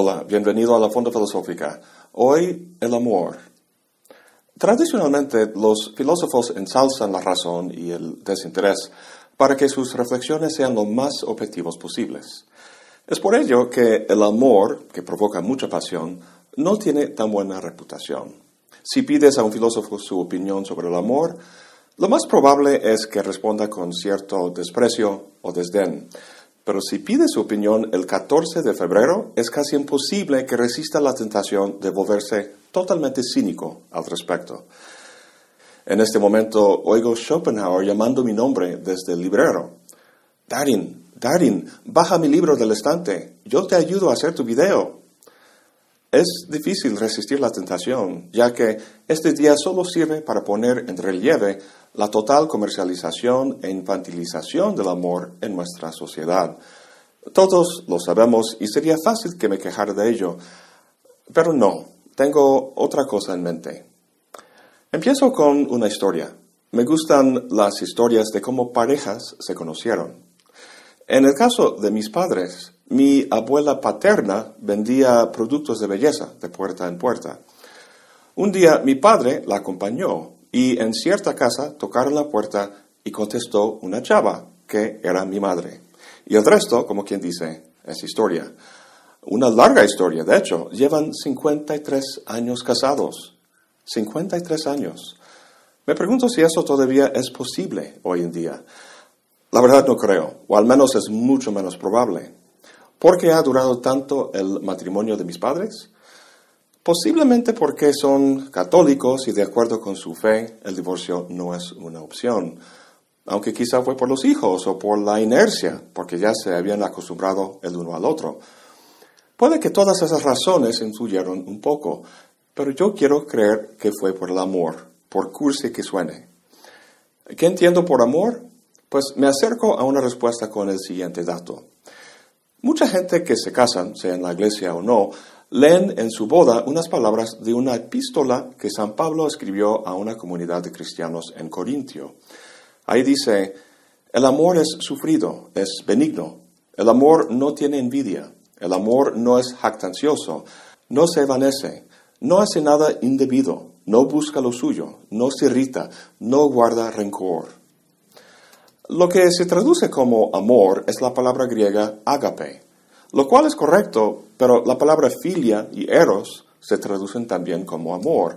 Hola, bienvenido a la Fonda Filosófica. Hoy, el amor. Tradicionalmente, los filósofos ensalzan la razón y el desinterés para que sus reflexiones sean lo más objetivos posibles. Es por ello que el amor, que provoca mucha pasión, no tiene tan buena reputación. Si pides a un filósofo su opinión sobre el amor, lo más probable es que responda con cierto desprecio o desdén. Pero si pide su opinión el 14 de febrero, es casi imposible que resista la tentación de volverse totalmente cínico al respecto. En este momento oigo Schopenhauer llamando mi nombre desde el librero. Darin, Darin, baja mi libro del estante. Yo te ayudo a hacer tu video. Es difícil resistir la tentación, ya que este día solo sirve para poner en relieve la total comercialización e infantilización del amor en nuestra sociedad. Todos lo sabemos y sería fácil que me quejara de ello, pero no, tengo otra cosa en mente. Empiezo con una historia. Me gustan las historias de cómo parejas se conocieron. En el caso de mis padres, mi abuela paterna vendía productos de belleza de puerta en puerta. Un día mi padre la acompañó y en cierta casa tocaron la puerta y contestó una chava, que era mi madre. Y el resto, como quien dice, es historia. Una larga historia, de hecho, llevan 53 años casados. 53 años. Me pregunto si eso todavía es posible hoy en día. La verdad no creo, o al menos es mucho menos probable. ¿Por qué ha durado tanto el matrimonio de mis padres? Posiblemente porque son católicos y de acuerdo con su fe el divorcio no es una opción, aunque quizá fue por los hijos o por la inercia, porque ya se habían acostumbrado el uno al otro. Puede que todas esas razones influyeron un poco, pero yo quiero creer que fue por el amor, por cursi que suene. ¿Qué entiendo por amor? Pues me acerco a una respuesta con el siguiente dato. Mucha gente que se casan, sea en la iglesia o no, leen en su boda unas palabras de una epístola que San Pablo escribió a una comunidad de cristianos en Corintio. Ahí dice, el amor es sufrido, es benigno, el amor no tiene envidia, el amor no es jactancioso, no se evanece, no hace nada indebido, no busca lo suyo, no se irrita, no guarda rencor. Lo que se traduce como amor es la palabra griega agape, lo cual es correcto, pero la palabra filia y eros se traducen también como amor,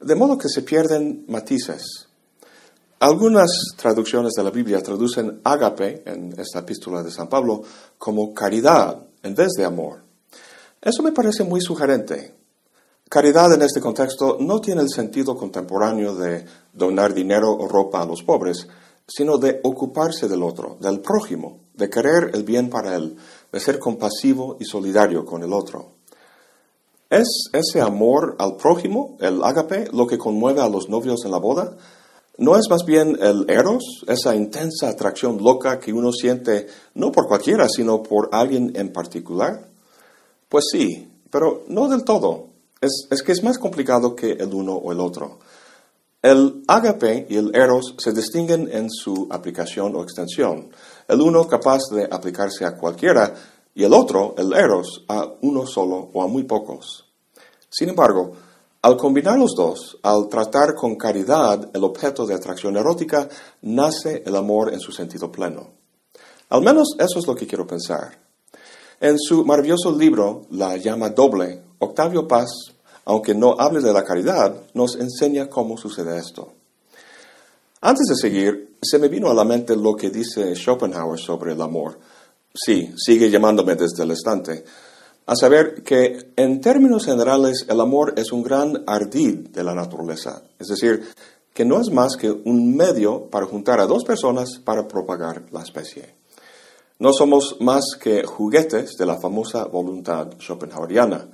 de modo que se pierden matices. Algunas traducciones de la Biblia traducen ágape en esta epístola de San Pablo como caridad en vez de amor. Eso me parece muy sugerente. Caridad en este contexto no tiene el sentido contemporáneo de donar dinero o ropa a los pobres, sino de ocuparse del otro, del prójimo, de querer el bien para él, de ser compasivo y solidario con el otro. ¿Es ese amor al prójimo, el ágape, lo que conmueve a los novios en la boda? ¿No es más bien el eros, esa intensa atracción loca que uno siente no por cualquiera, sino por alguien en particular? Pues sí, pero no del todo. Es, es que es más complicado que el uno o el otro. El agape y el eros se distinguen en su aplicación o extensión. El uno capaz de aplicarse a cualquiera y el otro, el eros, a uno solo o a muy pocos. Sin embargo, al combinar los dos, al tratar con caridad el objeto de atracción erótica, nace el amor en su sentido pleno. Al menos eso es lo que quiero pensar. En su maravilloso libro, La llama doble, Octavio Paz aunque no hable de la caridad, nos enseña cómo sucede esto. Antes de seguir, se me vino a la mente lo que dice Schopenhauer sobre el amor. Sí, sigue llamándome desde el estante. A saber que, en términos generales, el amor es un gran ardid de la naturaleza. Es decir, que no es más que un medio para juntar a dos personas para propagar la especie. No somos más que juguetes de la famosa voluntad schopenhaueriana.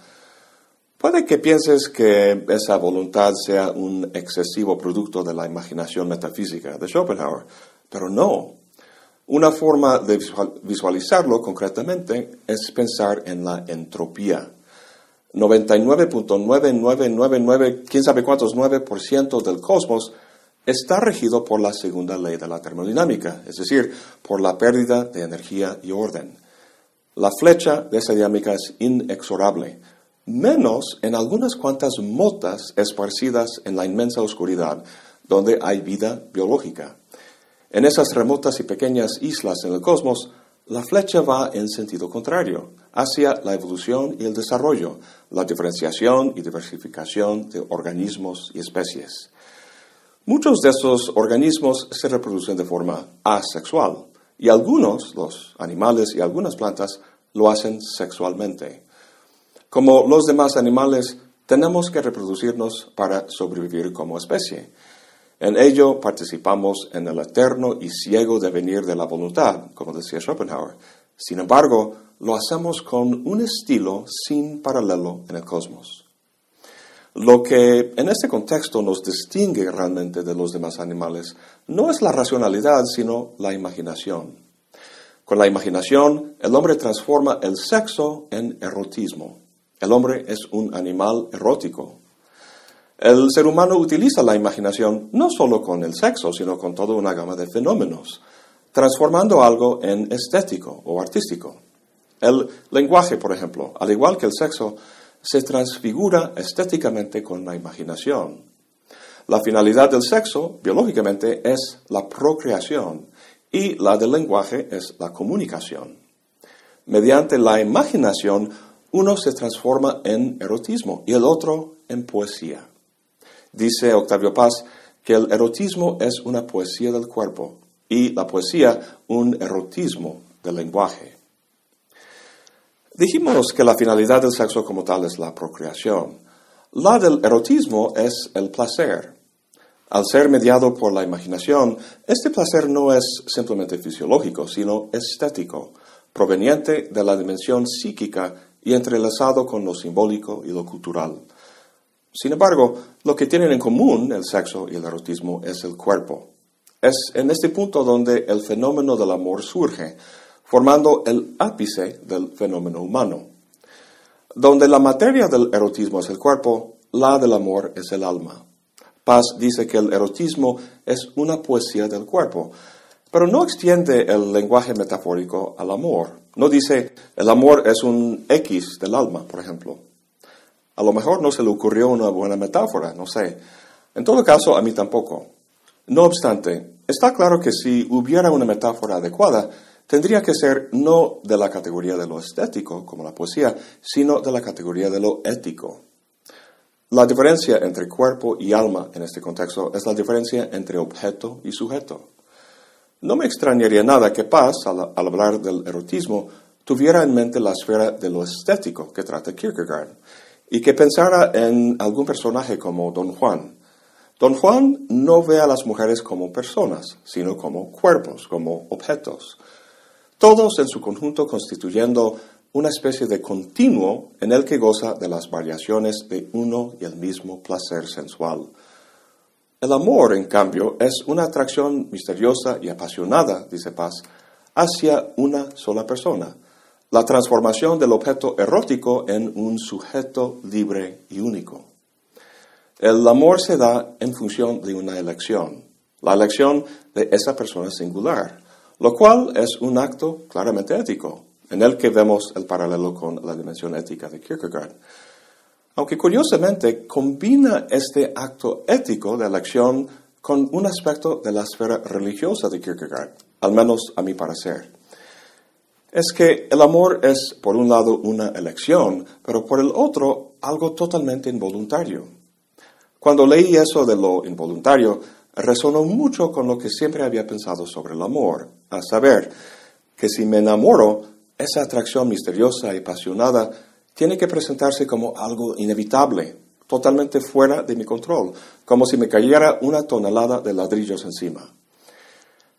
Puede que pienses que esa voluntad sea un excesivo producto de la imaginación metafísica de Schopenhauer, pero no. Una forma de visualizarlo concretamente es pensar en la entropía. 99.9999, quién sabe cuántos 9% del cosmos está regido por la segunda ley de la termodinámica, es decir, por la pérdida de energía y orden. La flecha de esa dinámica es inexorable, menos en algunas cuantas motas esparcidas en la inmensa oscuridad donde hay vida biológica. En esas remotas y pequeñas islas en el cosmos, la flecha va en sentido contrario, hacia la evolución y el desarrollo, la diferenciación y diversificación de organismos y especies. Muchos de esos organismos se reproducen de forma asexual, y algunos, los animales y algunas plantas, lo hacen sexualmente. Como los demás animales, tenemos que reproducirnos para sobrevivir como especie. En ello participamos en el eterno y ciego devenir de la voluntad, como decía Schopenhauer. Sin embargo, lo hacemos con un estilo sin paralelo en el cosmos. Lo que en este contexto nos distingue realmente de los demás animales no es la racionalidad, sino la imaginación. Con la imaginación, el hombre transforma el sexo en erotismo. El hombre es un animal erótico. El ser humano utiliza la imaginación no solo con el sexo, sino con toda una gama de fenómenos, transformando algo en estético o artístico. El lenguaje, por ejemplo, al igual que el sexo, se transfigura estéticamente con la imaginación. La finalidad del sexo, biológicamente, es la procreación y la del lenguaje es la comunicación. Mediante la imaginación, uno se transforma en erotismo y el otro en poesía. Dice Octavio Paz que el erotismo es una poesía del cuerpo y la poesía un erotismo del lenguaje. Dijimos que la finalidad del sexo como tal es la procreación. La del erotismo es el placer. Al ser mediado por la imaginación, este placer no es simplemente fisiológico, sino estético, proveniente de la dimensión psíquica y entrelazado con lo simbólico y lo cultural. Sin embargo, lo que tienen en común el sexo y el erotismo es el cuerpo. Es en este punto donde el fenómeno del amor surge, formando el ápice del fenómeno humano. Donde la materia del erotismo es el cuerpo, la del amor es el alma. Paz dice que el erotismo es una poesía del cuerpo, pero no extiende el lenguaje metafórico al amor. No dice el amor es un X del alma, por ejemplo. A lo mejor no se le ocurrió una buena metáfora, no sé. En todo caso, a mí tampoco. No obstante, está claro que si hubiera una metáfora adecuada, tendría que ser no de la categoría de lo estético, como la poesía, sino de la categoría de lo ético. La diferencia entre cuerpo y alma en este contexto es la diferencia entre objeto y sujeto. No me extrañaría nada que Paz, al, hablar del erotismo, tuviera en mente la esfera de lo estético que trata Kierkegaard y que pensara en algún personaje como Don Juan. Don Juan no ve a las mujeres como personas, sino como cuerpos, como objetos todos en su conjunto constituyendo una especie de continuo en el que goza de las variaciones de uno y el mismo placer sensual. El amor, en cambio, es una atracción misteriosa y apasionada, dice Paz, hacia una sola persona, la transformación del objeto erótico en un sujeto libre y único. El amor se da en función de una elección, la elección de esa persona singular lo cual es un acto claramente ético, en el que vemos el paralelo con la dimensión ética de Kierkegaard. Aunque curiosamente combina este acto ético de elección con un aspecto de la esfera religiosa de Kierkegaard, al menos a mi parecer. Es que el amor es, por un lado, una elección, pero por el otro, algo totalmente involuntario. Cuando leí eso de lo involuntario, resonó mucho con lo que siempre había pensado sobre el amor, a saber, que si me enamoro, esa atracción misteriosa y apasionada tiene que presentarse como algo inevitable, totalmente fuera de mi control, como si me cayera una tonelada de ladrillos encima.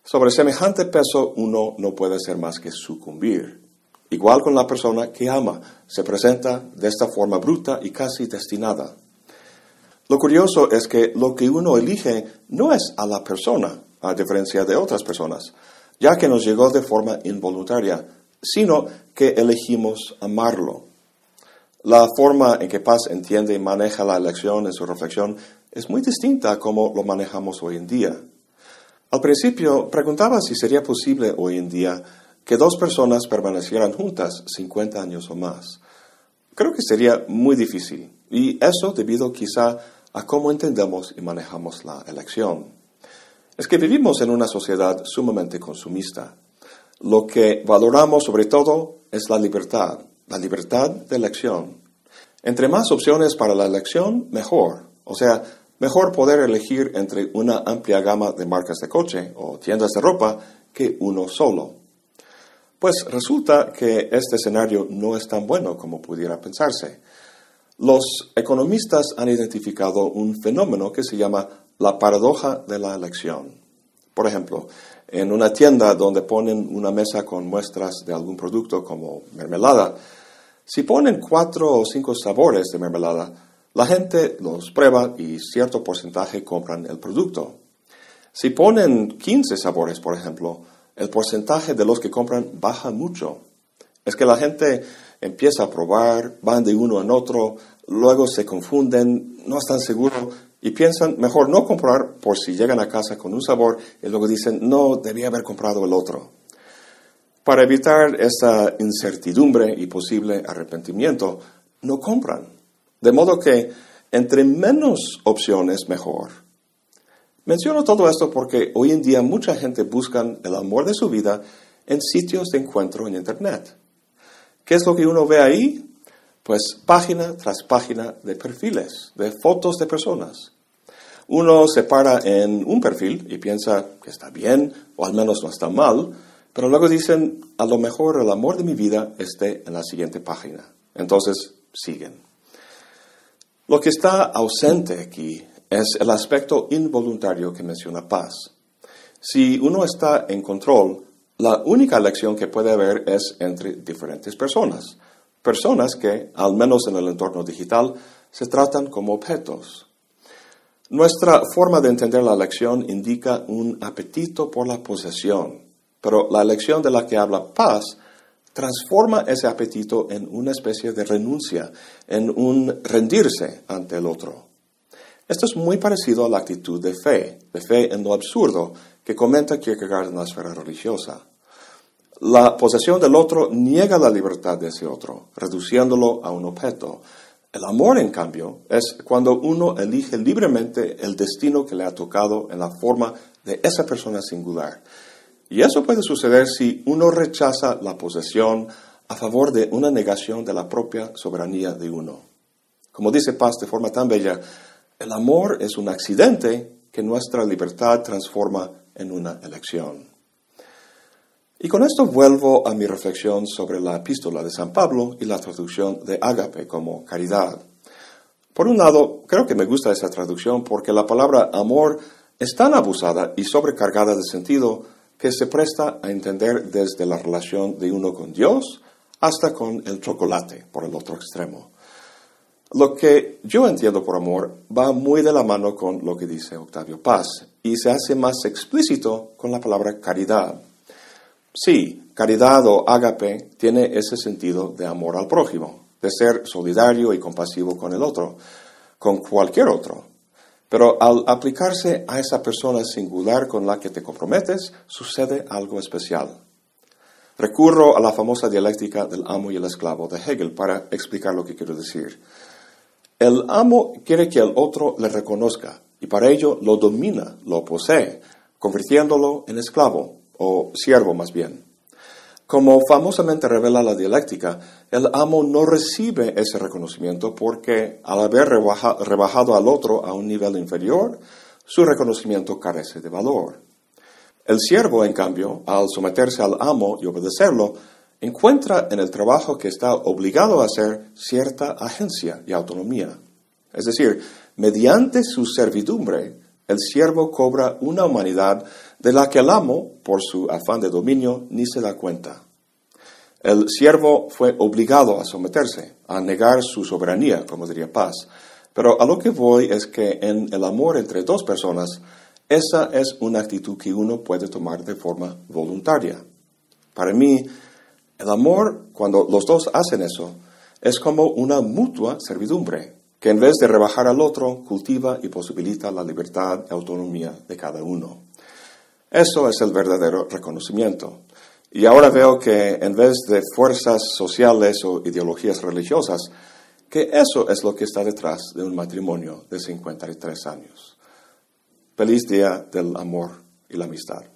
Sobre semejante peso uno no puede ser más que sucumbir. Igual con la persona que ama, se presenta de esta forma bruta y casi destinada. Lo curioso es que lo que uno elige no es a la persona, a diferencia de otras personas, ya que nos llegó de forma involuntaria, sino que elegimos amarlo. La forma en que Paz entiende y maneja la elección en su reflexión es muy distinta a cómo lo manejamos hoy en día. Al principio preguntaba si sería posible hoy en día que dos personas permanecieran juntas 50 años o más. Creo que sería muy difícil, y eso debido quizá a cómo entendemos y manejamos la elección. Es que vivimos en una sociedad sumamente consumista. Lo que valoramos sobre todo es la libertad, la libertad de elección. Entre más opciones para la elección, mejor. O sea, mejor poder elegir entre una amplia gama de marcas de coche o tiendas de ropa que uno solo. Pues resulta que este escenario no es tan bueno como pudiera pensarse. Los economistas han identificado un fenómeno que se llama la paradoja de la elección. Por ejemplo, en una tienda donde ponen una mesa con muestras de algún producto como mermelada, si ponen cuatro o cinco sabores de mermelada, la gente los prueba y cierto porcentaje compran el producto. Si ponen 15 sabores, por ejemplo, el porcentaje de los que compran baja mucho. Es que la gente empieza a probar, van de uno en otro, luego se confunden, no están seguros y piensan mejor no comprar por si llegan a casa con un sabor y luego dicen, no, debía haber comprado el otro. Para evitar esa incertidumbre y posible arrepentimiento, no compran. De modo que entre menos opciones, mejor. Menciono todo esto porque hoy en día mucha gente busca el amor de su vida en sitios de encuentro en Internet. ¿Qué es lo que uno ve ahí? Pues página tras página de perfiles, de fotos de personas. Uno se para en un perfil y piensa que está bien, o al menos no está mal, pero luego dicen, a lo mejor el amor de mi vida esté en la siguiente página. Entonces siguen. Lo que está ausente aquí es el aspecto involuntario que menciona Paz. Si uno está en control, la única elección que puede haber es entre diferentes personas. Personas que, al menos en el entorno digital, se tratan como objetos. Nuestra forma de entender la elección indica un apetito por la posesión, pero la elección de la que habla Paz transforma ese apetito en una especie de renuncia, en un rendirse ante el otro. Esto es muy parecido a la actitud de fe, de fe en lo absurdo, que comenta Kierkegaard en la esfera religiosa. La posesión del otro niega la libertad de ese otro, reduciéndolo a un objeto. El amor, en cambio, es cuando uno elige libremente el destino que le ha tocado en la forma de esa persona singular. Y eso puede suceder si uno rechaza la posesión a favor de una negación de la propia soberanía de uno. Como dice Paz de forma tan bella, el amor es un accidente que nuestra libertad transforma en una elección. Y con esto vuelvo a mi reflexión sobre la epístola de San Pablo y la traducción de ágape como caridad. Por un lado, creo que me gusta esa traducción porque la palabra amor es tan abusada y sobrecargada de sentido que se presta a entender desde la relación de uno con Dios hasta con el chocolate, por el otro extremo. Lo que yo entiendo por amor va muy de la mano con lo que dice Octavio Paz y se hace más explícito con la palabra caridad. Sí, caridad o ágape tiene ese sentido de amor al prójimo, de ser solidario y compasivo con el otro, con cualquier otro. Pero al aplicarse a esa persona singular con la que te comprometes, sucede algo especial. Recurro a la famosa dialéctica del amo y el esclavo de Hegel para explicar lo que quiero decir. El amo quiere que el otro le reconozca y para ello lo domina, lo posee, convirtiéndolo en esclavo o siervo más bien. Como famosamente revela la dialéctica, el amo no recibe ese reconocimiento porque al haber rebajado al otro a un nivel inferior, su reconocimiento carece de valor. El siervo, en cambio, al someterse al amo y obedecerlo, encuentra en el trabajo que está obligado a hacer cierta agencia y autonomía. Es decir, mediante su servidumbre, el siervo cobra una humanidad de la que el amo, por su afán de dominio, ni se da cuenta. El siervo fue obligado a someterse, a negar su soberanía, como diría Paz. Pero a lo que voy es que en el amor entre dos personas, esa es una actitud que uno puede tomar de forma voluntaria. Para mí, el amor, cuando los dos hacen eso, es como una mutua servidumbre, que en vez de rebajar al otro, cultiva y posibilita la libertad y autonomía de cada uno. Eso es el verdadero reconocimiento. Y ahora veo que en vez de fuerzas sociales o ideologías religiosas, que eso es lo que está detrás de un matrimonio de 53 años. Feliz día del amor y la amistad.